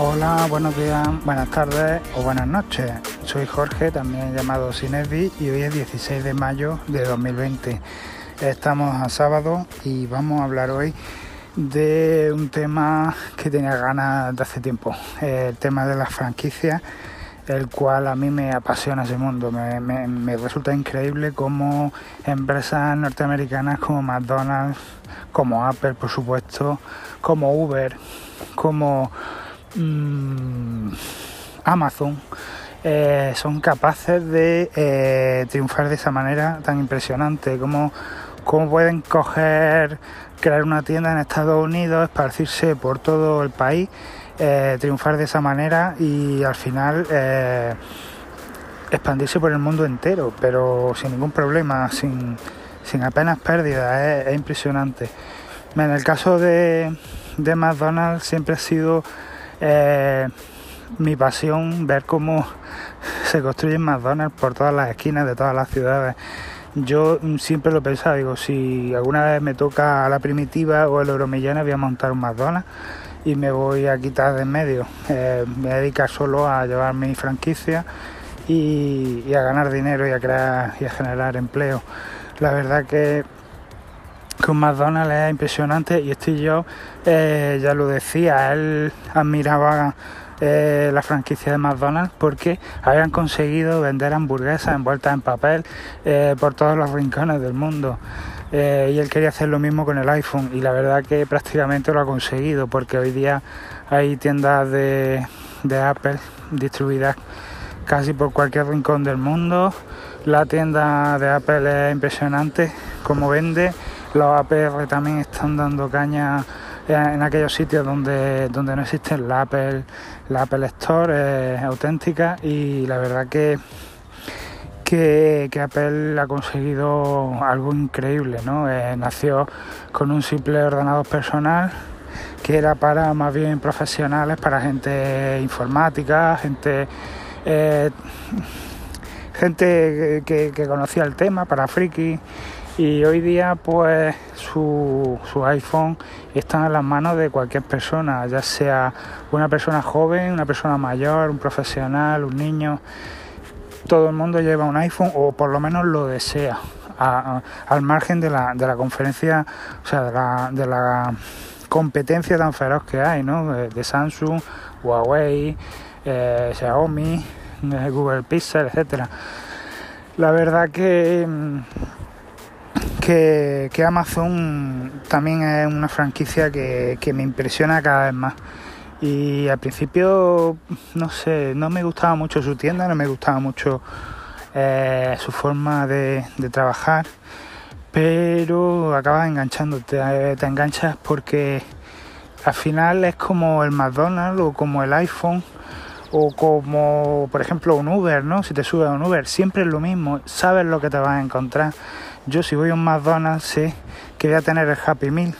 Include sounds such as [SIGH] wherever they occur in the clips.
Hola, buenos días, buenas tardes o buenas noches. Soy Jorge, también llamado Cinesbi, y hoy es 16 de mayo de 2020. Estamos a sábado y vamos a hablar hoy de un tema que tenía ganas de hace tiempo, el tema de las franquicias, el cual a mí me apasiona ese mundo. Me, me resulta increíble cómo empresas norteamericanas como McDonald's, como Apple, por supuesto, como Uber, como Mm, Amazon eh, son capaces de eh, triunfar de esa manera tan impresionante, como, como pueden coger, crear una tienda en Estados Unidos, esparcirse por todo el país, eh, triunfar de esa manera y al final expandirse por el mundo entero, pero sin ningún problema, sin, apenas pérdidas, es, impresionante. En el caso de, de McDonald's siempre ha sido eh, mi pasión ver cómo [LAUGHS] se construyen McDonald's por todas las esquinas de todas las ciudades. Yo siempre lo he pensado, digo, si alguna vez me toca la primitiva o el euromillón voy a montar un McDonald's y me voy a quitar de en medio. Eh, me voy a dedicar solo a llevar mi franquicia y, a ganar dinero y a crear y a generar empleo. La verdad que con McDonald's es impresionante y este yo eh, ya lo decía, él admiraba eh, la franquicia de McDonald's porque habían conseguido vender hamburguesas envueltas en papel eh, por todos los rincones del mundo. y él quería hacer lo mismo con el iPhone y la verdad que prácticamente lo ha conseguido porque hoy día hay tiendas de, de Apple distribuidas casi por cualquier rincón del mundo. La tienda de Apple es impresionante como vende los APR también están dando caña en aquellos sitios donde, donde no existen la Apple, la Apple Store es auténtica y la verdad que, que, Apple ha conseguido algo increíble, ¿no? Eh, nació con un simple ordenador personal que era para más bien profesionales, para gente informática, gente eh, gente que, conocía el tema, para friki y hoy día pues su, iPhone está en las manos de cualquier persona, ya sea una persona joven, una persona mayor, un profesional, un niño. Todo el mundo lleva un iPhone o por lo menos lo desea, al margen de la, de la conferencia, o sea, de la, competencia tan feroz que hay, ¿no? De, Samsung, Huawei, eh, Xiaomi, [LAUGHS] Google Pixel, etcétera. La verdad que que, Amazon también es una franquicia que, me impresiona cada vez más. Y al principio, no sé, no me gustaba mucho su tienda, no me gustaba mucho eh, su forma de, trabajar, pero acabas enganchándote, te enganchas porque al final es como el McDonald's o como el iPhone o como por ejemplo un Uber, ¿no? Si te subes a un Uber, siempre es lo mismo, sabes lo que te vas a encontrar. Yo si voy a un McDonald's sé que voy a tener el Happy Meal,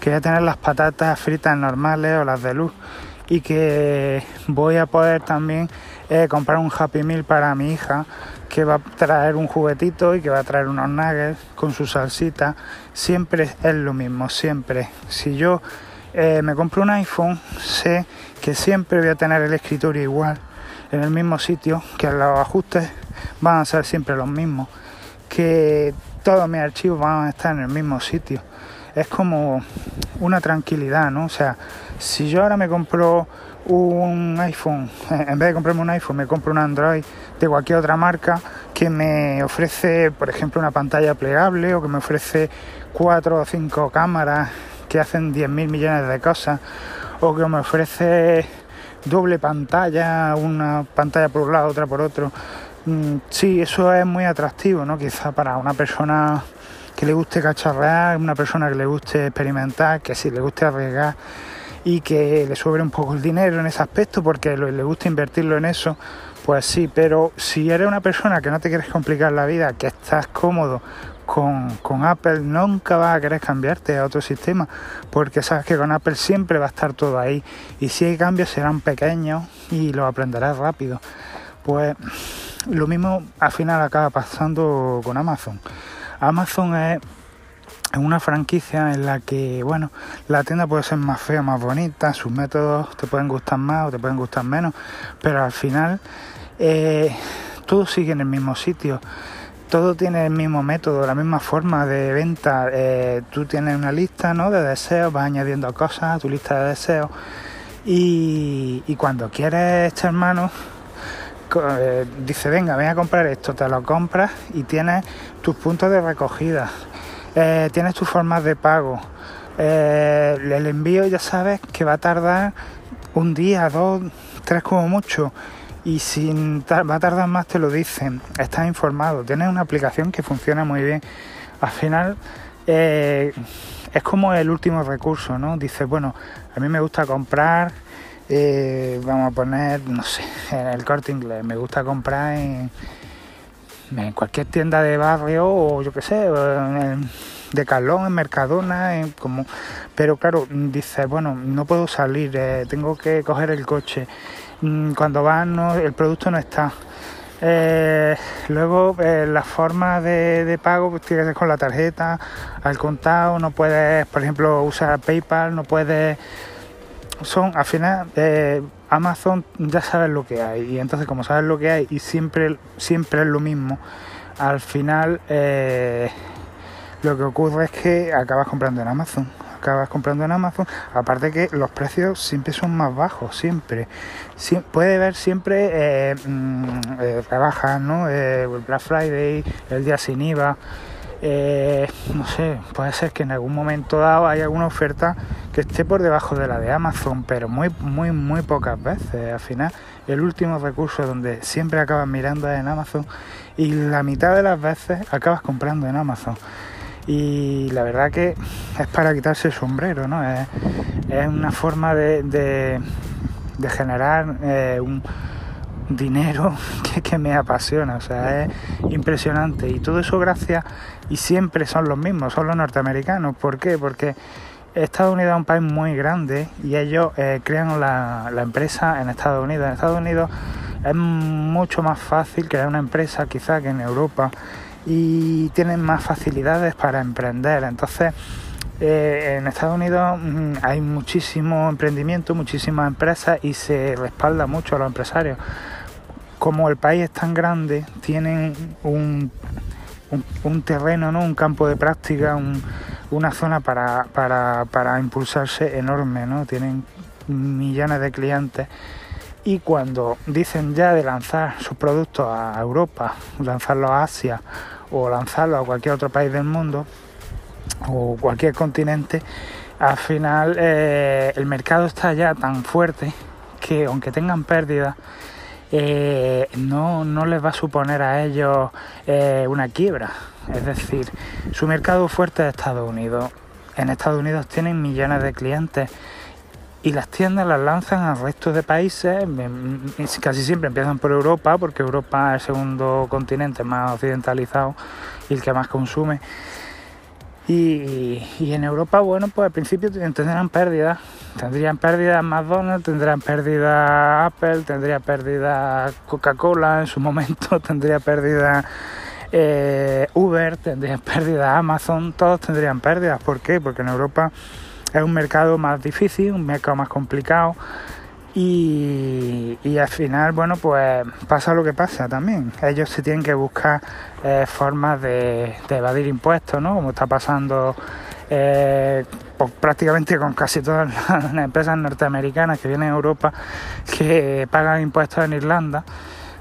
que voy a tener las patatas fritas normales o las de luz y que voy a poder también eh, comprar un Happy Meal para mi hija que va a traer un juguetito y que va a traer unos nuggets con su salsita. Siempre es lo mismo, siempre. Si yo eh, me compro un iPhone, sé que siempre voy a tener el escritorio igual, en el mismo sitio, que los ajustes van a ser siempre los mismos, que todos mis archivos van a estar en el mismo sitio. Es como una tranquilidad, ¿no? O sea, si yo ahora me compro un iPhone, [LAUGHS] en vez de comprarme un iPhone, me compro un Android de cualquier otra marca que me ofrece, por ejemplo, una pantalla plegable o que me ofrece cuatro o cinco cámaras que hacen 10.000 millones de cosas o que me ofrece doble pantalla, una pantalla por un lado, otra por otro. Mm, sí, eso es muy atractivo, ¿no? Quizá para una persona que le guste cacharrear, una persona que le guste experimentar, que sí le guste arriesgar y que le sobre un poco el dinero en ese aspecto porque le gusta invertirlo en eso, pues sí, pero si eres una persona que no te quieres complicar la vida, que estás cómodo con, Apple nunca vas a querer cambiarte a otro sistema porque sabes que con Apple siempre va a estar todo ahí y si hay cambios serán pequeños y lo aprenderás rápido. Pues lo mismo al final acaba pasando con Amazon. Amazon es es una franquicia en la que, bueno, la tienda puede ser más fea, más bonita, sus métodos te pueden gustar más o te pueden gustar menos, pero al final eh, todo sigue en el mismo sitio. Todo tiene el mismo método, la misma forma de venta. Eh, tú tienes una lista ¿no? de deseos, vas añadiendo cosas a tu lista de deseos y, cuando quieres echar mano, eh, dice, venga, ven a comprar esto, te lo compras y tienes tus puntos de recogida, eh, tienes tus formas de pago. Eh, el envío ya sabes que va a tardar un día, dos, tres como mucho. Y si va a tardar más te lo dicen, estás informado, tienes una aplicación que funciona muy bien. Al final es como el último recurso, ¿no? Dices, bueno, a mí me gusta comprar eh, vamos a poner, no sé, en el corte inglés. Me gusta comprar en, cualquier tienda de barrio o yo qué sé, de Calón, en Mercadona, en como... pero claro, dices, bueno, no puedo salir, eh, tengo que coger el coche. Mm, cuando vas, no, el producto no está. Eh, luego la forma de, de, pago pues tienes con la tarjeta, al contado, no puedes, por ejemplo, usar PayPal, no puedes son, al final, eh, Amazon ya sabes lo que hay y entonces como sabes lo que hay y siempre, siempre es lo mismo, al final eh, lo que ocurre es que acabas comprando en Amazon. Acabas comprando en Amazon, aparte que los precios siempre son más bajos, siempre. puede haber siempre eh, mm, rebajas, ¿no? el Black Friday, el día sin IVA. Eh, no sé, puede ser que en algún momento dado haya alguna oferta que esté por debajo de la de Amazon, pero muy, muy, muy pocas veces. Al final, el último recurso donde siempre acabas mirando es en Amazon y la mitad de las veces acabas comprando en Amazon. Y la verdad que es para quitarse el sombrero, ¿no? Es, una forma de, generar eh, un dinero [LAUGHS] que, me apasiona, o sea, es impresionante. Y todo eso gracias, y siempre son los mismos, son los norteamericanos. ¿Por qué? Porque Estados Unidos es un país muy grande y ellos eh, crean la, empresa en Estados Unidos. En Estados Unidos es mucho más fácil crear una empresa quizá que en Europa y tienen más facilidades para emprender. Entonces, eh, en Estados Unidos mm, hay muchísimo emprendimiento, muchísimas empresas y se respalda mucho a los empresarios. Como el país es tan grande, tienen un, un, terreno, ¿no? un campo de práctica, una zona para, para, para impulsarse enorme, ¿no? tienen millones de clientes y cuando dicen ya de lanzar sus productos a Europa, lanzarlos a Asia o lanzarlos a cualquier otro país del mundo, o cualquier continente, al final eh, el mercado está ya tan fuerte que aunque tengan pérdidas, eh, no, no, les va a suponer a ellos eh, una quiebra. Es decir, su mercado fuerte es Estados Unidos. En Estados Unidos tienen millones de clientes y las tiendas las lanzan al resto de países. Casi siempre empiezan por Europa, porque Europa es el segundo continente más occidentalizado y el que más consume. Y, en Europa, bueno, pues al principio tendrán pérdidas. Tendrían pérdidas McDonald's, tendrán pérdida Apple, tendría pérdida Coca-Cola en su [LAUGHS] momento, tendría pérdida eh, Uber, tendrían [LAUGHS] pérdida Amazon, todos tendrían pérdidas. ¿Por qué? Porque en Europa es un mercado más difícil, un mercado más complicado y, al final, bueno, pues pasa lo que pasa también. Ellos se tienen que buscar eh, formas de, evadir impuestos, ¿no? Como está pasando eh, pues, prácticamente con casi todas las empresas norteamericanas que vienen a Europa que pagan impuestos en Irlanda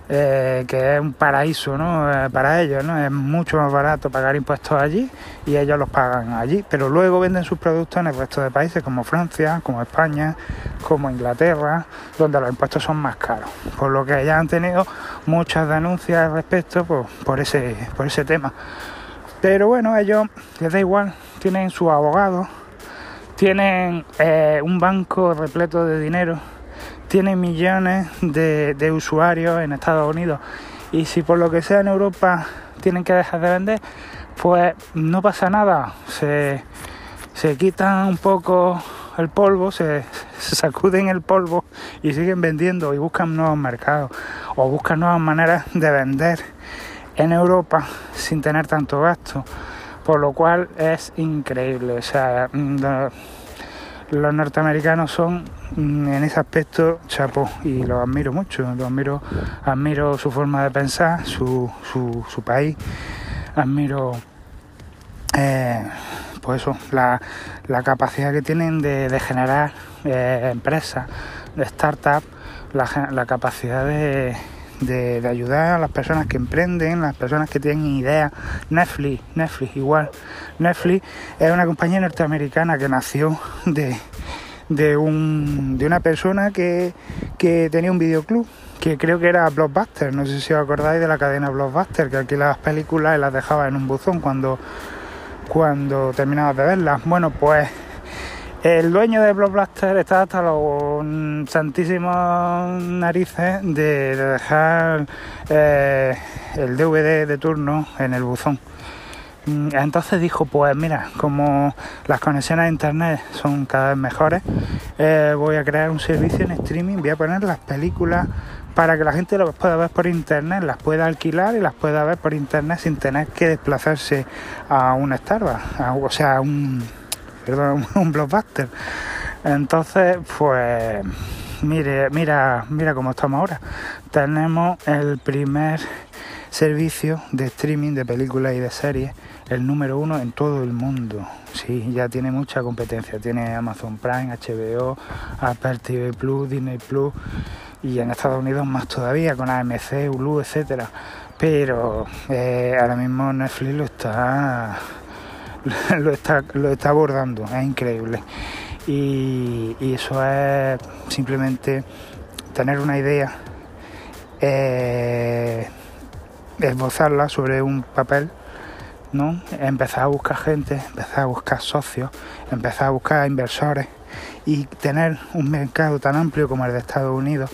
eh, que es un paraíso ¿no? Eh, para ellos, es mucho más barato pagar impuestos allí y ellos los pagan allí, pero luego venden sus productos en el resto de países como Francia, como España, como Inglaterra, donde los impuestos son más caros, por lo que ya han tenido muchas denuncias al respecto ese, por ese tema. Pero bueno, ellos les da igual, tienen sus abogados, tienen eh, un banco repleto de dinero tiene millones de, usuarios en Estados Unidos y si por lo que sea en Europa tienen que dejar de vender, pues no pasa nada, se, se quitan un poco el polvo, se, sacuden el polvo y siguen vendiendo y buscan nuevos mercados o buscan nuevas maneras de vender en Europa sin tener tanto gasto. por lo cual es increíble. O sea, mm, los norteamericanos son en ese aspecto chapó y los admiro mucho, los admiro, admiro su forma de pensar, su, su, país, admiro eh, pues eso, la, capacidad que tienen de, generar eh, empresas, de startups, la capacidad de, de, ayudar a las personas que emprenden, las personas que tienen ideas. Netflix, Netflix igual. Netflix es una compañía norteamericana que nació de, de, un, de una persona que, que tenía un videoclub que creo que era Blockbuster, no sé si os acordáis de la cadena Blockbuster, que aquí las películas las dejaba en un buzón cuando, cuando terminabas de verlas. Bueno, pues el dueño de Blockbuster está hasta los santísimos narices de, dejar eh, el DVD de turno en el buzón. Mm, entonces dijo, pues mira, como las conexiones a internet son cada vez mejores, eh, voy a crear un servicio en streaming, voy a poner las películas para que la gente las pueda ver por internet, las pueda alquilar y las pueda ver por internet sin tener que desplazarse a un Starbucks, o sea, a un perdón, [LAUGHS] un blockbuster. Entonces, pues mire, mira, mira cómo estamos ahora. Tenemos el primer servicio de streaming de películas y de series, el número uno en todo el mundo. Sí, ya tiene mucha competencia. Tiene Amazon Prime, HBO, Apple TV Plus, Disney Plus y en Estados Unidos más todavía con AMC, Hulu, etcétera. Pero eh, ahora mismo Netflix lo está [LAUGHS] lo está, lo está abordando, es increíble. Y, eso es simplemente tener una idea, eh, esbozarla sobre un papel, ¿no? empezar a buscar gente, empezar a buscar socios, empezar a buscar inversores y tener un mercado tan amplio como el de Estados Unidos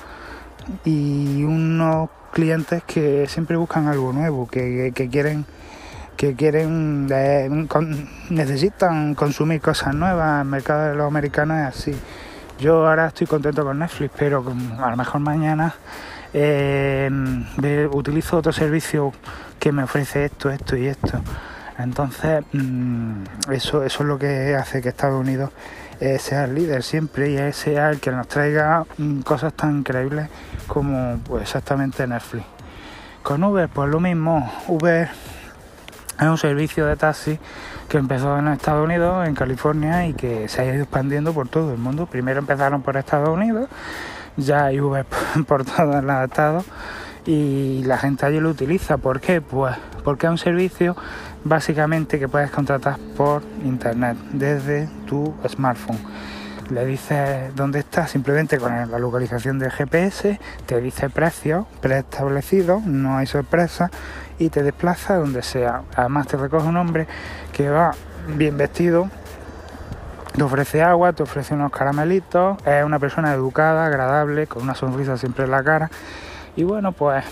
y unos clientes que siempre buscan algo nuevo, que quieren que quieren, necesitan consumir cosas nuevas. El mercado de los americanos es así. Yo ahora estoy contento con Netflix, pero a lo mejor mañana eh, utilizo otro servicio que me ofrece esto, esto y esto. Entonces, mm, eso, eso es lo que hace que Estados Unidos eh, sea el líder siempre y sea el que nos traiga mm, cosas tan increíbles como pues, exactamente Netflix. Con Uber, pues lo mismo. Uber es un servicio de taxi que empezó en Estados Unidos, en California, y que se ha ido expandiendo por todo el mundo. Primero empezaron por Estados Unidos, ya hay Uber [LAUGHS] por todos los estados y la gente allí lo utiliza. ¿Por qué? Pues porque es un servicio básicamente que puedes contratar por internet desde tu smartphone. Le dices dónde estás simplemente con la localización del GPS, te dice precios preestablecidos, no hay sorpresa y te desplaza donde sea. Además te recoge un hombre que va bien vestido, te ofrece agua, te ofrece unos caramelitos, es una persona educada, agradable, con una sonrisa siempre en la cara. Y bueno, pues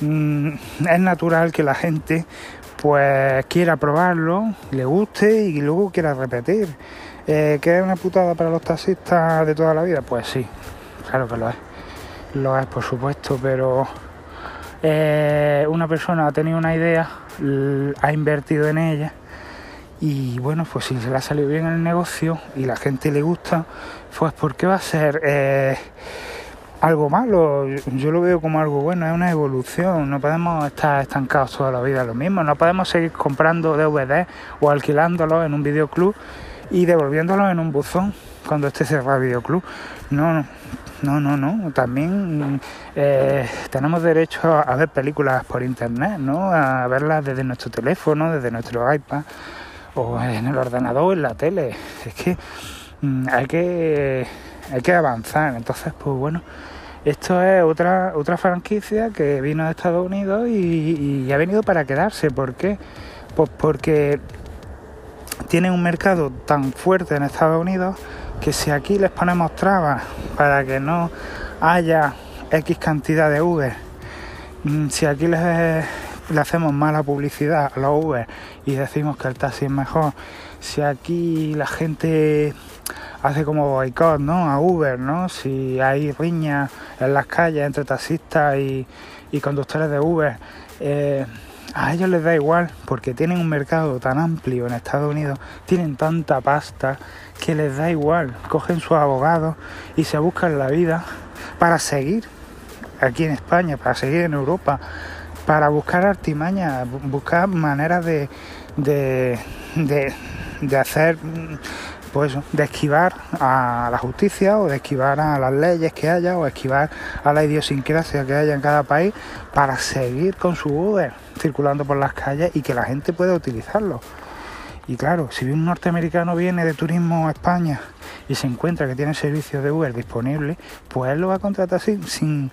mm, es natural que la gente pues quiera probarlo, le guste y luego quiera repetir. Eh, ¿Que es una putada para los taxistas de toda la vida? Pues sí, claro que lo es. Lo es, por supuesto, pero eh, una persona ha tenido una idea, ha invertido en ella y bueno, pues si se le ha salido bien el negocio y la gente le gusta, pues ¿por qué va a ser eh, algo malo? Yo lo veo como algo bueno, es una evolución, no podemos estar estancados toda la vida lo mismo, no podemos seguir comprando DVD o alquilándolos en un videoclub y devolviéndolos en un buzón cuando esté cerrado el videoclub. No, no, no, no. También eh, tenemos derecho a ver películas por internet, ¿no? A verlas desde nuestro teléfono, desde nuestro iPad o en el ordenador, en la tele. Es que mm, hay que hay que avanzar. Entonces, pues bueno, esto es otra otra franquicia que vino de Estados Unidos y, y ha venido para quedarse. ¿Por qué? Pues porque tiene un mercado tan fuerte en Estados Unidos que si aquí les ponemos trabas para que no haya X cantidad de Uber, mm, si aquí les, le hacemos mala publicidad a los Uber y decimos que el taxi es mejor, si aquí la gente hace como boicot ¿no? a Uber, ¿no? si hay riñas en las calles entre taxistas y, conductores de Uber, eh, a ellos les da igual porque tienen un mercado tan amplio en Estados Unidos, tienen tanta pasta que les da igual. Cogen sus abogados y se buscan la vida para seguir aquí en España, para seguir en Europa, para buscar artimañas, buscar maneras de, de, de, hacer, pues, de esquivar a la justicia o de esquivar a las leyes que haya o esquivar a la idiosincrasia que haya en cada país para seguir con su Uber circulando por las calles y que la gente pueda utilizarlo. Y claro, si un norteamericano viene de turismo a España y se encuentra que tiene servicios de Uber disponibles, pues él lo va a contratar sin, sin,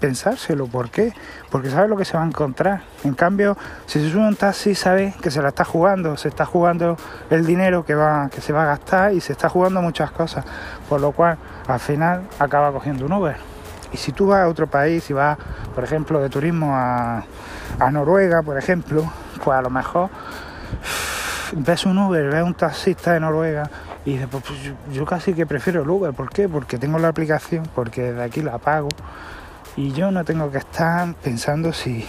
pensárselo. ¿Por qué? Porque sabe lo que se va a encontrar. En cambio, si se sube un taxi, sabe que se la está jugando, se está jugando el dinero que, va, que se va a gastar y se está jugando muchas cosas. Por lo cual, al final, acaba cogiendo un Uber. Y si tú vas a otro país, si vas, por ejemplo, de turismo a, a Noruega, por ejemplo, pues a lo mejor ves un Uber, ves un taxista de Noruega y dices, pues, pues yo, casi que prefiero el Uber. ¿Por qué? Porque tengo la aplicación, porque de aquí la pago y yo no tengo que estar pensando si,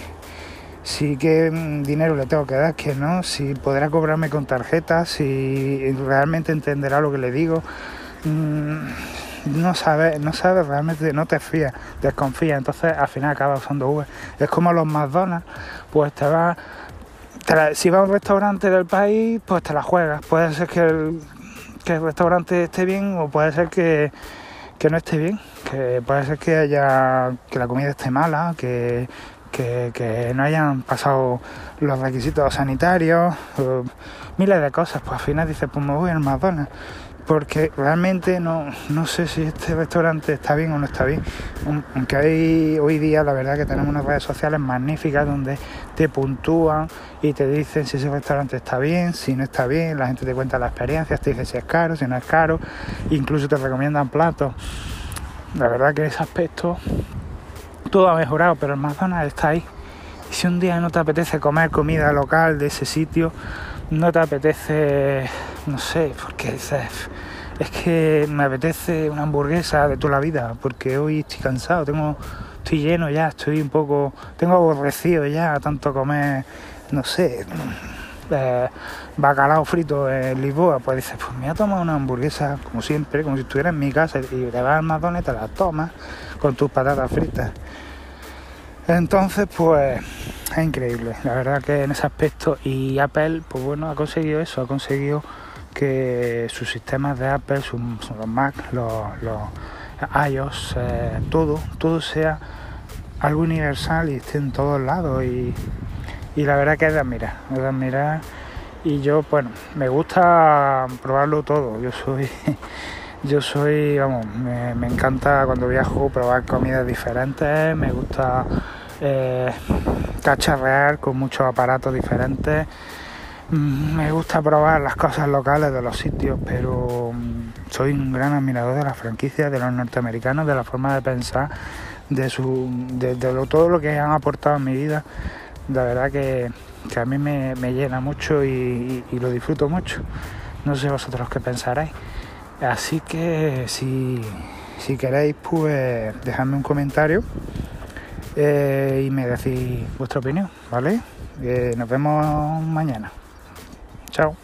si qué dinero le tengo que dar, que no, si podrá cobrarme con tarjeta, si realmente entenderá lo que le digo. Mm, no sabes, no sabes realmente, no te fías, desconfías, entonces al final acabas usando Uber. Es como los McDonald's, pues te vas si vas a un restaurante del país, pues te la juegas. Puede ser que el, restaurante esté bien o puede ser que, no esté bien. Que puede ser que haya que la comida esté mala, que, no hayan pasado los requisitos sanitarios, miles de cosas. Pues al final dices, pues me voy al McDonald's porque realmente no, no sé si este restaurante está bien o no está bien. Aunque hay hoy día la verdad que tenemos unas redes sociales magníficas donde te puntúan y te dicen si ese restaurante está bien, si no está bien, la gente te cuenta la experiencia, te dice si es caro, si no es caro, incluso te recomiendan platos. La verdad que ese aspecto todo ha mejorado, pero el McDonald's está ahí. Si un día no te apetece comer comida local de ese sitio, no te apetece, no sé, porque es, es que me apetece una hamburguesa de toda la vida, porque hoy estoy cansado, tengo, estoy lleno ya, estoy un poco, tengo aborrecido ya tanto comer, no sé, eh, bacalao frito en Lisboa, pues dices, pues me voy a tomar una hamburguesa como siempre, como si estuviera en mi casa y te vas al McDonald's te la tomas con tus patatas fritas. Entonces, pues es increíble, la verdad que en ese aspecto y Apple, pues bueno, ha conseguido eso, ha conseguido que sus sistemas de Apple, sus, los Mac, los, iOS, eh, todo, todo sea algo universal y esté en todos lados y, la verdad que es de admirar, es de admirar y yo, bueno, me gusta probarlo todo, yo soy... [LAUGHS] Yo soy, vamos, me, me, encanta cuando viajo probar comidas diferentes, me gusta eh, cacharrear con muchos aparatos diferentes. Mm, me gusta probar las cosas locales de los sitios, pero mm, soy un gran admirador de las franquicias, de los norteamericanos, de la forma de pensar, de, su, de, todo lo que han aportado en mi vida. La verdad que, a mí me, llena mucho y, lo disfruto mucho. No sé vosotros qué pensaréis. Así que si, si queréis, pues dejadme un comentario eh, y me decís vuestra opinión, ¿vale? Eh, nos vemos mañana. Chao.